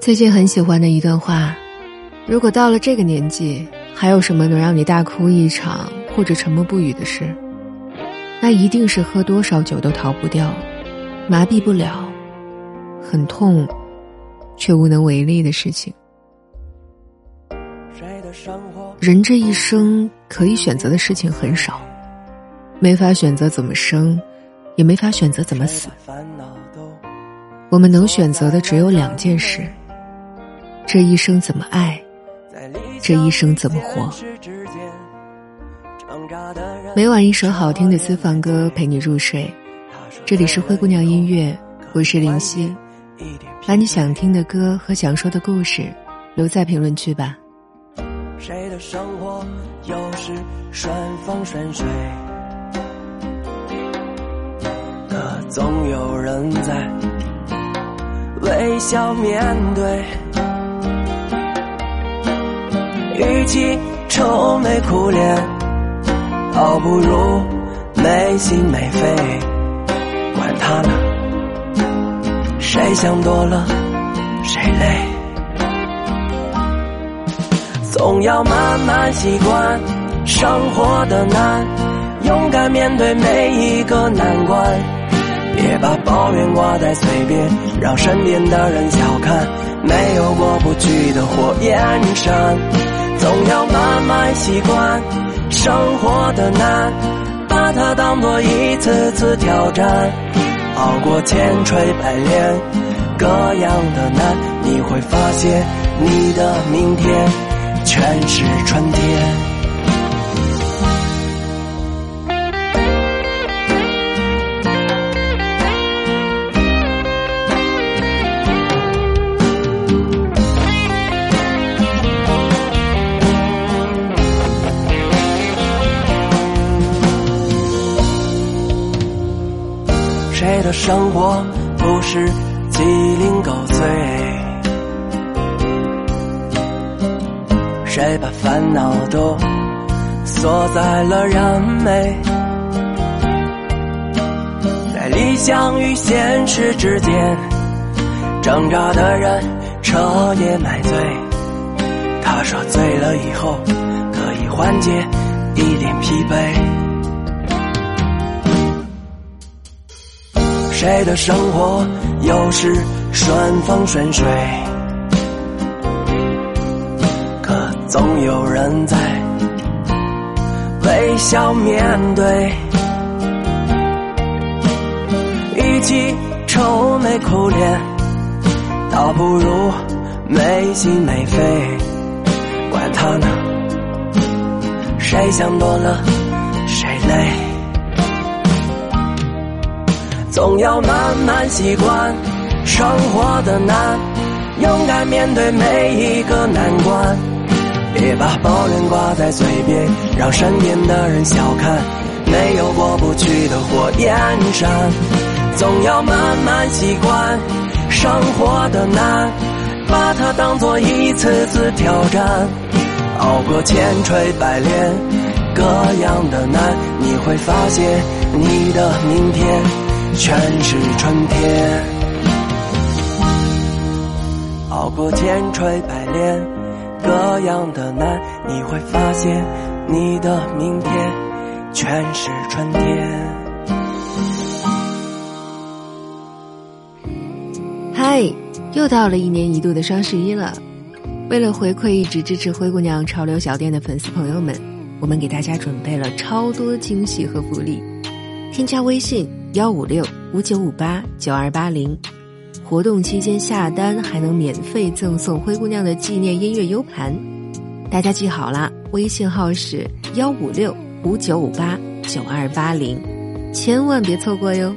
最近很喜欢的一段话：如果到了这个年纪，还有什么能让你大哭一场或者沉默不语的事？那一定是喝多少酒都逃不掉、麻痹不了、很痛却无能为力的事情。人这一生可以选择的事情很少，没法选择怎么生，也没法选择怎么死。我们能选择的只有两件事：这一生怎么爱，这一生怎么活。每晚一首好听的私房歌陪你入睡，这里是灰姑娘音乐，我是林夕。把你想听的歌和想说的故事留在评论区吧。谁的生活又是顺风顺水？可总有人在微笑面对，与其愁眉苦脸，倒不如没心没肺。管他呢，谁想多了，谁累。总要慢慢习惯生活的难，勇敢面对每一个难关。别把抱怨挂在嘴边，让身边的人小看。没有过不去的火焰山，总要慢慢习惯生活的难，把它当做一次次挑战。熬过千锤百炼，各样的难，你会发现你的明天。全是春天。生活不是鸡零狗碎？谁把烦恼都锁在了燃眉？在理想与现实之间挣扎的人，彻夜买醉。他说醉了以后可以缓解一点疲惫。谁的生活又是顺风顺水？可总有人在微笑面对，与其愁眉苦脸，倒不如没心没肺。管他呢，谁想多了谁累。总要慢慢习惯生活的难，勇敢面对每一个难关。别把抱怨挂在嘴边，让身边的人小看。没有过不去的火焰山，总要慢慢习惯生活的难，把它当做一次次挑战。熬过千锤百炼，各样的难，你会发现你的明天全是春天。熬过千锤百炼。各样的难，你会发现你的明天全是春天。嗨，又到了一年一度的双十一了。为了回馈一直支持灰姑娘潮流小店的粉丝朋友们，我们给大家准备了超多惊喜和福利。添加微信幺五六五九五八九二八零。活动期间下单还能免费赠送灰姑娘的纪念音乐 U 盘，大家记好啦，微信号是幺五六五九五八九二八零，千万别错过哟。